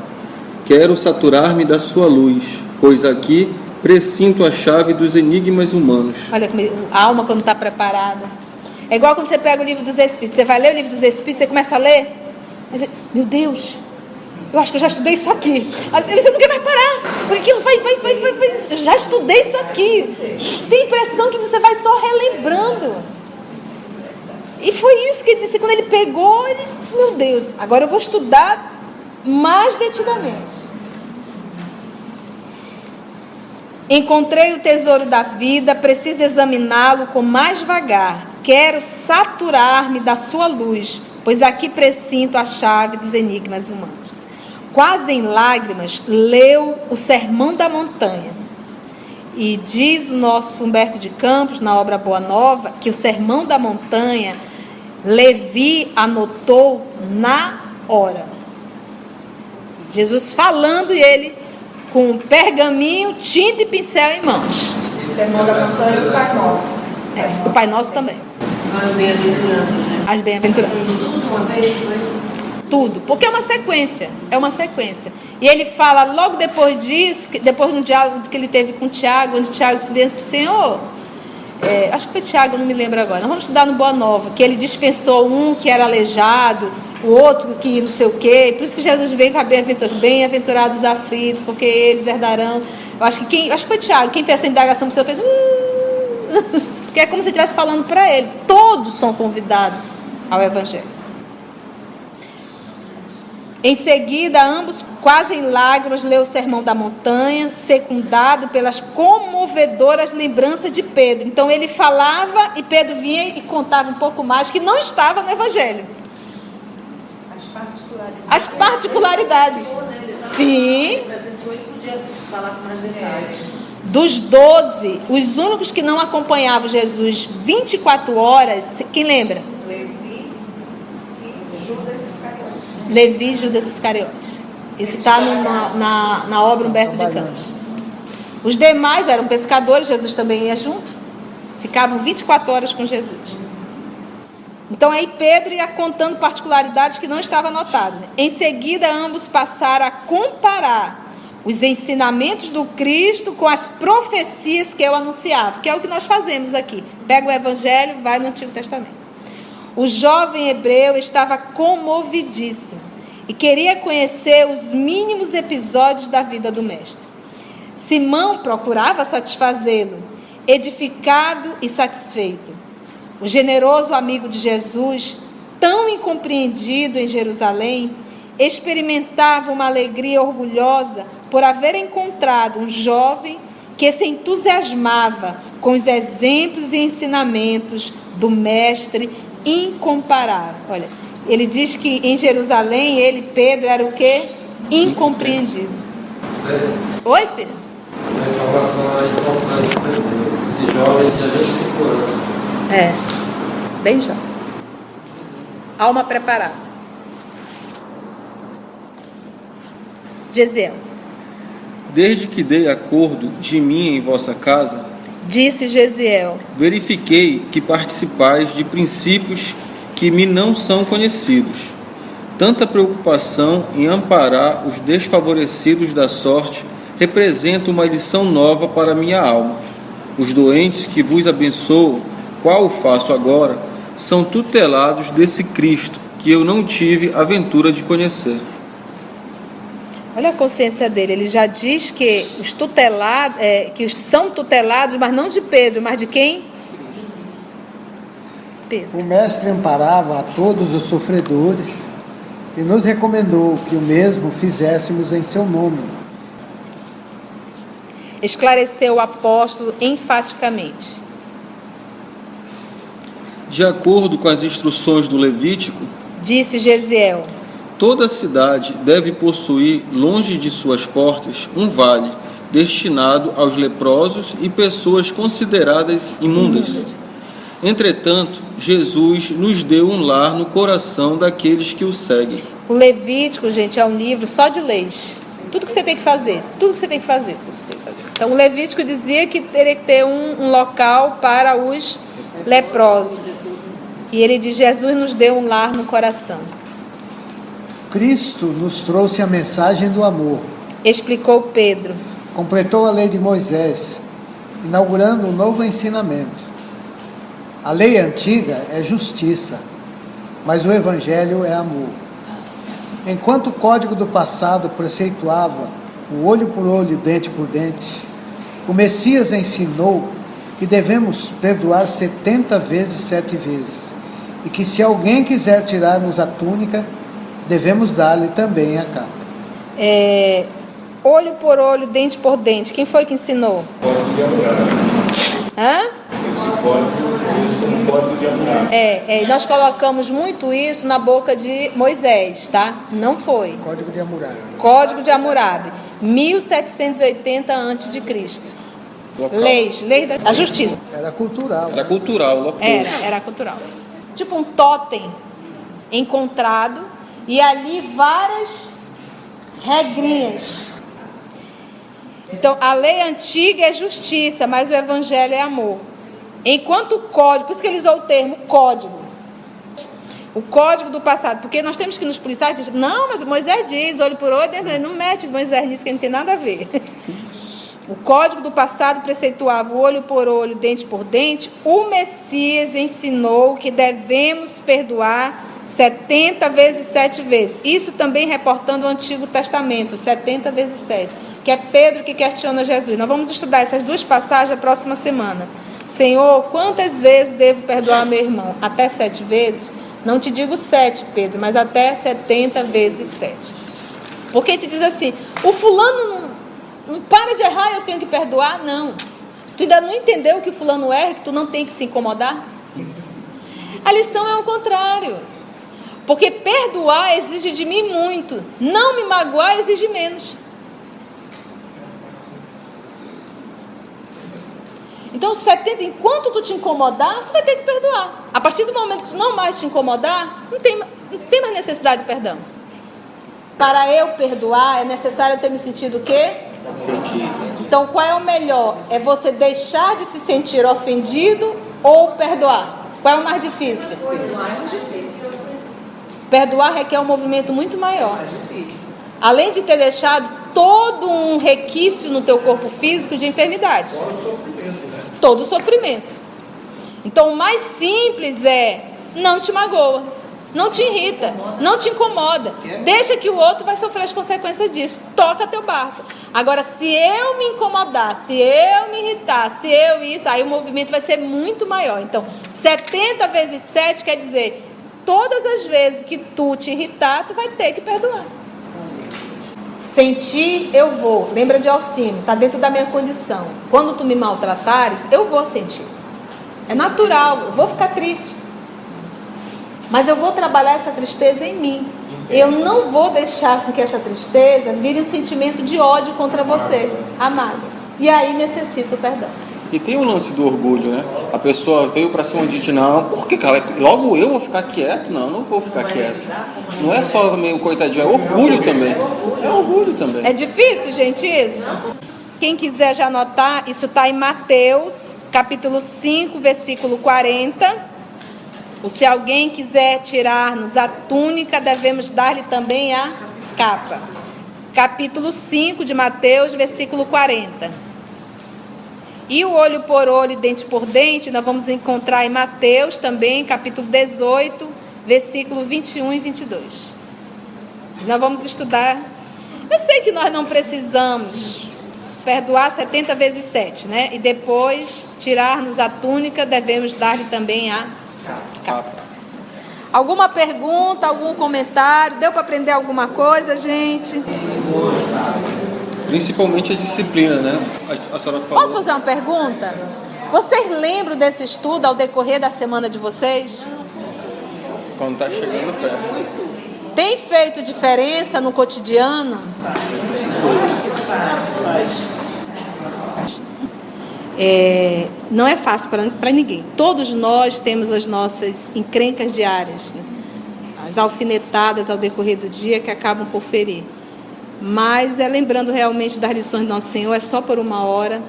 Quero saturar-me da sua luz, pois aqui presinto a chave dos enigmas humanos. Olha como a alma quando está preparada. É igual quando você pega o livro dos Espíritos. Você vai ler o livro dos Espíritos, você começa a ler. Você, Meu Deus, eu acho que eu já estudei isso aqui. Você não quer mais parar. Porque aquilo vai, vai, vai, vai, vai. Eu já estudei isso aqui. Tem a impressão que você vai só relembrando. E foi isso que ele disse. Quando ele pegou, ele disse, meu Deus, agora eu vou estudar mais detidamente. Encontrei o tesouro da vida, preciso examiná-lo com mais vagar. Quero saturar-me da sua luz, pois aqui presinto a chave dos enigmas humanos. Quase em lágrimas, leu o Sermão da Montanha. E diz o nosso Humberto de Campos, na obra Boa Nova, que o Sermão da Montanha, Levi anotou na hora. Jesus falando e ele com pergaminho, tinta e pincel em mãos. Sermão da Montanha do Pai Nosso. É, o Pai Nosso também. As bem-aventuranças, né? As bem-aventuranças. Tudo uma vez, tudo, porque é uma sequência, é uma sequência. E ele fala logo depois disso, que- depois de um diálogo que ele teve com Tiago, onde Tiago se disse assim, Senhor, é, acho que foi Tiago, não me lembro agora. Nós vamos estudar no Boa Nova, que ele dispensou um que era aleijado, o outro que não sei o quê. Por isso que Jesus veio com a bem-aventurados, bem-aventurados os aflitos, porque eles herdarão. Eu acho que quem, acho que foi Tiago, quem fez essa indagação para o Senhor fez. "Hum", porque é como se estivesse falando para ele. Todos são convidados ao Evangelho. Em seguida, ambos, quase em lágrimas, leu o Sermão da Montanha, secundado pelas comovedoras lembranças de Pedro. Então ele falava e Pedro vinha e contava um pouco mais, que não estava no Evangelho. As particularidades. Sim. Presenciou podia falar com mais detalhes. Dos doze, os únicos que não acompanhavam Jesus 24 horas, quem lembra? Levi e Judas Iscariotes. Levi e Judas Iscariotes. Isso está na, na, na obra Humberto de Campos. Os demais eram pescadores, Jesus também ia junto. Ficavam 24 horas com Jesus. Então aí Pedro ia contando particularidades que não estavam anotadas. Em seguida, ambos passaram a comparar os ensinamentos do Cristo com as profecias que eu anunciava, que é o que nós fazemos aqui. Pega o Evangelho, vai no Antigo Testamento. O jovem hebreu estava comovidíssimo e queria conhecer os mínimos episódios da vida do Mestre. Simão procurava satisfazê-lo, edificado e satisfeito. O generoso amigo de Jesus, tão incompreendido em Jerusalém, experimentava uma alegria orgulhosa por haver encontrado um jovem que se entusiasmava com os exemplos e ensinamentos do Mestre incomparável. Olha, ele diz que em Jerusalém, ele, Pedro, era o quê? Incompreendido. Oi, filho? A informação é importante. Esse jovem tinha 25 anos. É, bem jovem. Alma preparada. Gesiel, Desde que dei acordo de mim em vossa casa, disse Gesiel, verifiquei que participais de princípios que me não são conhecidos. Tanta preocupação em amparar os desfavorecidos da sorte representa uma lição nova para minha alma. Os doentes que vos abençoo, qual faço agora, são tutelados desse Cristo que eu não tive a ventura de conhecer. olha a consciência dele. Ele já diz que os tutelados, é, que os são tutelados, mas não de Pedro, mas de quem? Pedro. O mestre amparava a todos os sofredores e nos recomendou que o mesmo fizéssemos em seu nome. Esclareceu o apóstolo enfaticamente. De acordo com as instruções do Levítico, Disse Gesiel, Toda cidade deve possuir, longe de suas portas, um vale destinado aos leprosos e pessoas consideradas imundas. Entretanto, Jesus nos deu um lar no coração daqueles que o seguem. O Levítico, gente, é um livro só de leis. Tudo que você tem que fazer, tudo que você tem que fazer, tudo que você tem que fazer. Então, o Levítico dizia que teria que ter um, um local para os leprosos. E ele diz: Jesus nos deu um lar no coração. Cristo nos trouxe a mensagem do amor, Explicou Pedro. completou a lei de Moisés, inaugurando um novo ensinamento. A lei antiga é justiça, mas o evangelho é amor. Enquanto o código do passado preceituava o olho por olho, dente por dente, o Messias ensinou que devemos perdoar setenta vezes sete vezes, e que se alguém quiser tirar-nos a túnica, devemos dar-lhe também a capa. É, olho por olho, dente por dente. Quem foi que ensinou? Código de Abraham. Hã? Esse código, isso como código de Abraham. É, é, nós colocamos muito isso na boca de Moisés, tá? Não foi. Código de Hammurabi. Código de Hammurabi, 1780 a.C. Leis, leis da a justiça. Era cultural. Era cultural, local. Era, era cultural. Tipo um totem encontrado e ali várias regrinhas. Então, a lei antiga é justiça, mas o evangelho é amor. Enquanto o código, por isso que ele usou o termo código. O código do passado, porque nós temos que nos policiar e dizer, não, mas Moisés diz, olho por olho, não mete Moisés nisso que não tem nada a ver. O código do passado preceituava olho por olho, dente por dente. O Messias ensinou que devemos perdoar 70 vezes 7 vezes. Isso também reportando o Antigo Testamento, 70 vezes 7, que é Pedro que questiona Jesus. Nós vamos estudar essas duas passagens a próxima semana. Senhor, quantas vezes devo perdoar meu irmão? Até sete vezes? Não te digo sete, Pedro, mas até 70 vezes sete. Porque te diz assim, o fulano não para de errar, eu tenho que perdoar? Não. Tu ainda não entendeu que fulano erra, que tu não tem que se incomodar? A lição é o contrário. Porque perdoar exige de mim muito. Não me magoar exige menos. Então, 70, enquanto tu te incomodar, tu vai ter que perdoar. A partir do momento que tu não mais te incomodar, não tem, não tem mais necessidade de perdão. Para eu perdoar, é necessário eu ter me sentido o quê? Então, qual é o melhor? É você deixar de se sentir ofendido ou perdoar? Qual é o mais difícil? Perdoar é mais difícil. Perdoar requer um movimento muito maior. Além de ter deixado todo um requício no teu corpo físico de enfermidade. Todo o sofrimento. Então, o mais simples é não te magoa. Não te irrita, não te incomoda. Deixa que o outro vai sofrer as consequências disso. Toca teu barco. Agora, se eu me incomodar, se eu me irritar, se eu isso, aí o movimento vai ser muito maior. Então, 70 vezes 7 quer dizer, todas as vezes que tu te irritar, tu vai ter que perdoar. Sentir, eu vou. Lembra de Alcino, está dentro da minha condição. Quando tu me maltratares, eu vou sentir. É natural, eu vou ficar triste. Mas eu vou trabalhar essa tristeza em mim. Eu não vou deixar com que essa tristeza vire um sentimento de ódio contra você, amado. E aí necessito perdão. E tem o lance do orgulho, né? A pessoa veio para cima de ti, não, porque cara, logo eu vou ficar quieto? Não, não vou ficar quieto. Não é só meio coitadinho, é orgulho também. É orgulho também. É difícil, gente, isso? Quem quiser já anotar, isso está em Mateus, capítulo 5, versículo 40. Ou se alguém quiser tirar-nos a túnica, devemos dar-lhe também a capa. Capítulo 5 de Mateus, versículo 40. E o olho por olho, dente por dente, nós vamos encontrar em Mateus também, capítulo 18, versículo 21 e 22. Nós vamos estudar. Eu sei que nós não precisamos perdoar 70 vezes 7, né? E depois tirar-nos a túnica, devemos dar-lhe também a Capa. Alguma pergunta, algum comentário? Deu para aprender alguma coisa, gente? Principalmente a disciplina, né? A, a senhora falou. Posso fazer uma pergunta? Vocês lembram desse estudo ao decorrer da semana de vocês? Quando está chegando perto. Tem feito diferença no cotidiano? É, não é fácil para ninguém. Todos nós temos as nossas encrencas diárias, né? as alfinetadas ao decorrer do dia que acabam por ferir. Mas é lembrando realmente das lições do nosso Senhor, é só por uma hora,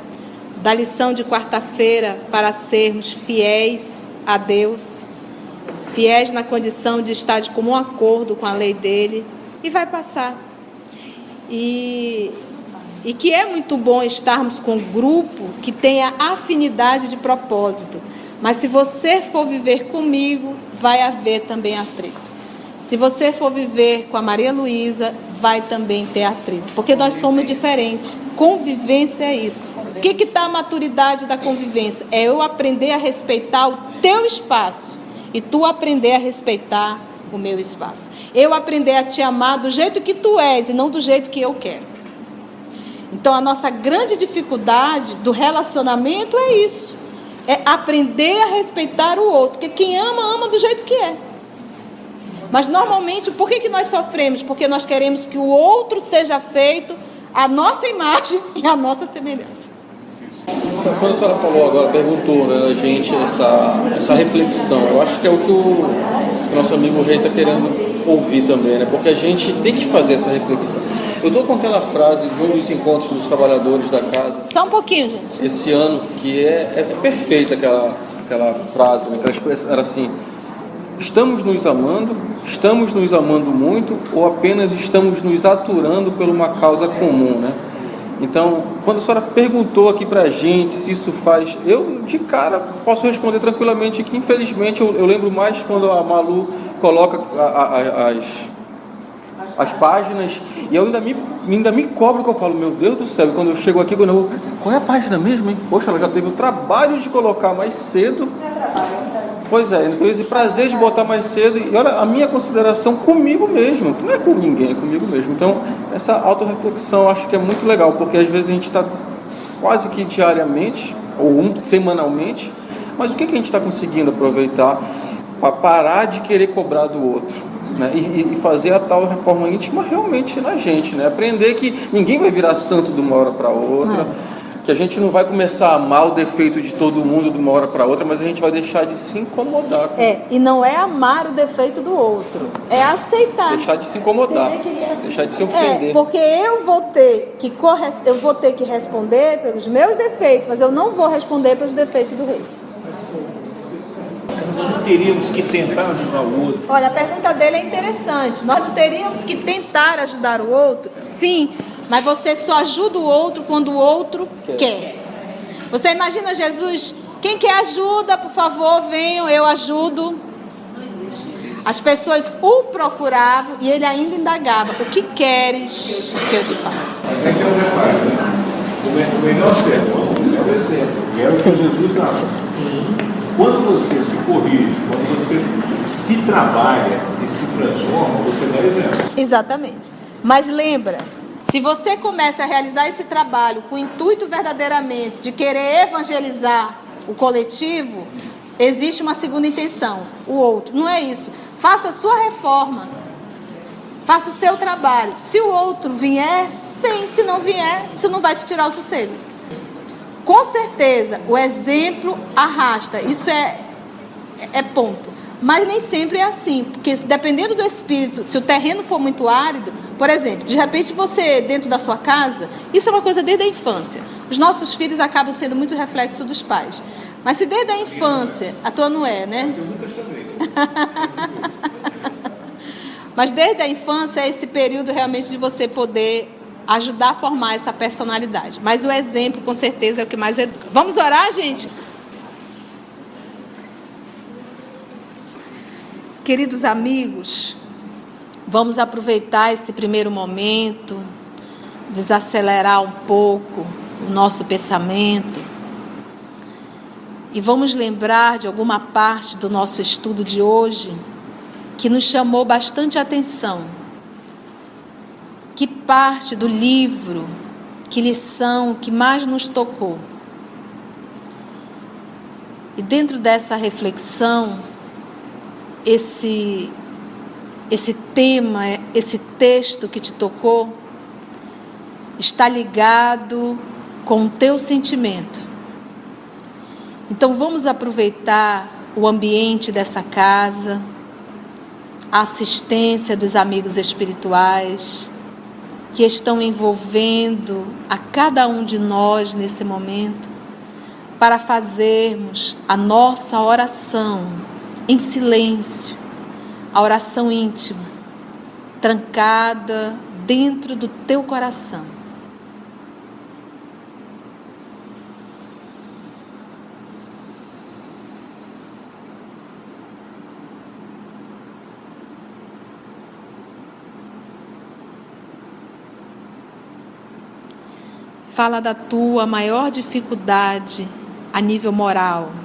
da lição de quarta-feira para sermos fiéis a Deus, fiéis na condição de estar de comum acordo com a lei dele, e vai passar. E e que é muito bom estarmos com um grupo que tenha afinidade de propósito. Mas se você for viver comigo, vai haver também atrito. Se você for viver com a Maria Luísa, vai também ter atrito. Porque nós somos diferentes. Convivência é isso. O que está a maturidade da convivência? É eu aprender a respeitar o teu espaço e tu aprender a respeitar o meu espaço. Eu aprender a te amar do jeito que tu és e não do jeito que eu quero. Então, a nossa grande dificuldade do relacionamento é isso: é aprender a respeitar o outro. Porque quem ama, ama do jeito que é. Mas normalmente, por que, que nós sofremos? Porque nós queremos que o outro seja feito à nossa imagem e à nossa semelhança. Quando a senhora falou agora, perguntou né, a gente essa, essa reflexão, eu acho que é o que o, nosso amigo Rei está querendo ouvir também, né? Porque a gente tem que fazer essa reflexão. Eu estou com aquela frase de um dos encontros dos trabalhadores da casa. Só um pouquinho, gente. Esse ano, que é, é perfeita aquela, aquela frase, né? aquela expressão, era assim: Estamos nos amando? Estamos nos amando muito ou apenas estamos nos aturando por uma causa comum, né? Então, quando a senhora perguntou aqui para a gente se isso faz, eu de cara posso responder tranquilamente que infelizmente eu, eu lembro mais quando a Malu coloca a, a, as, as páginas e eu ainda me, ainda me cobro que eu falo, meu Deus do céu, e quando eu chego aqui, quando eu, qual é a página mesmo, hein? Poxa, ela já teve o trabalho de colocar mais cedo. Pois é, então esse prazer de botar mais cedo e olha a minha consideração comigo mesmo, que não é com ninguém, é comigo mesmo. Então, essa autorreflexão acho que é muito legal, porque às vezes a gente está quase que diariamente ou um, semanalmente, mas o que, que a gente está conseguindo aproveitar para parar de querer cobrar do outro? Né? E, e, fazer a tal reforma íntima realmente na gente, né? aprender que ninguém vai virar santo de uma hora para outra. Ah que a gente não vai começar a amar o defeito de todo mundo de uma hora para outra, mas a gente vai deixar de se incomodar. É, e não é amar o defeito do outro, é aceitar. Deixar de se incomodar, assim. deixar de se ofender. É, porque eu vou ter que corre... eu vou ter que responder pelos meus defeitos, mas eu não vou responder pelos defeitos do rei. Nós teríamos que tentar ajudar o outro. Olha, a pergunta dele é interessante. Nós não teríamos que tentar ajudar o outro? Sim, mas você só ajuda o outro quando o outro quer. quer. Você imagina Jesus, quem quer ajuda, por favor, venham, eu ajudo. As pessoas o procuravam e ele ainda indagava: O que queres que eu te faça? Mas aí tem um detalhe: né? o melhor sermão é o exemplo, e é o que Jesus dava. Quando você se corrige, quando você se trabalha e se transforma, você dá exemplo. Exatamente. Mas lembra, se você começa a realizar esse trabalho com o intuito verdadeiramente de querer evangelizar o coletivo, existe uma segunda intenção, o outro. Não é isso. Faça a sua reforma. Faça o seu trabalho. Se o outro vier, bem, se não vier, isso não vai te tirar o sossego. Com certeza, o exemplo arrasta. Isso é, é ponto. Mas nem sempre é assim, porque dependendo do espírito, se o terreno for muito árido, por exemplo, de repente você, dentro da sua casa, isso é uma coisa desde a infância. Os nossos filhos acabam sendo muito reflexo dos pais. Mas se desde a infância, a tua não é, né? Eu nunca chamei. Mas desde a infância é esse período realmente de você poder ajudar a formar essa personalidade. Mas o exemplo, com certeza, é o que mais educa. Vamos orar, gente? Queridos amigos, Vamos aproveitar esse primeiro momento, desacelerar um pouco o nosso pensamento e vamos lembrar de alguma parte do nosso estudo de hoje que nos chamou bastante atenção. Que parte do livro, que lição que mais nos tocou? E dentro dessa reflexão, esse esse tema, esse texto que te tocou, está ligado com o teu sentimento. Então vamos aproveitar o ambiente dessa casa, a assistência dos amigos espirituais que estão envolvendo a cada um de nós nesse momento, para fazermos a nossa oração em silêncio a oração íntima, trancada dentro do teu coração. Fala da tua maior dificuldade a nível moral.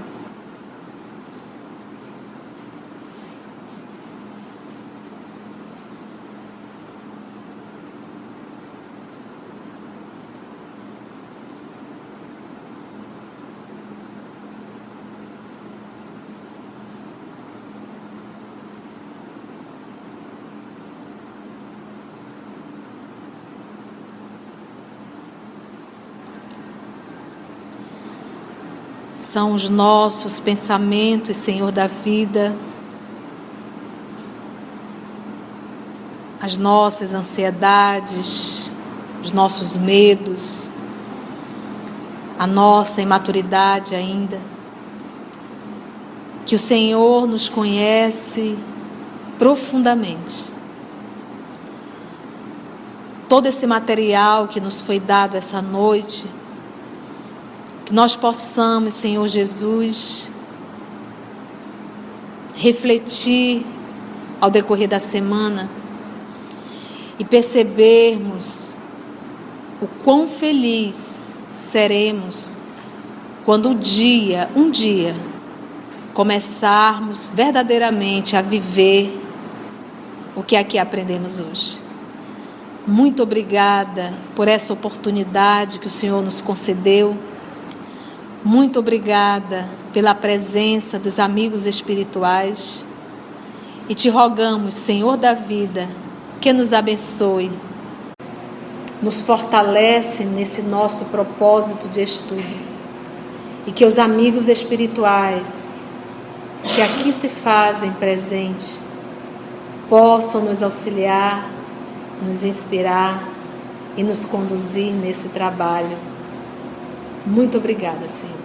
São os nossos pensamentos, Senhor da vida, as nossas ansiedades, os nossos medos, a nossa imaturidade ainda, que o Senhor nos conhece profundamente. Todo esse material que nos foi dado essa noite, nós possamos, Senhor Jesus, refletir ao decorrer da semana e percebermos o quão feliz seremos quando o dia, um dia, começarmos verdadeiramente a viver o que aqui aprendemos hoje. Muito obrigada por essa oportunidade que o Senhor nos concedeu. Muito obrigada pela presença dos amigos espirituais. E te rogamos, Senhor da vida, que nos abençoe, nos fortalece nesse nosso propósito de estudo. E que os amigos espirituais que aqui se fazem presente possam nos auxiliar, nos inspirar e nos conduzir nesse trabalho. Muito obrigada, Senhor.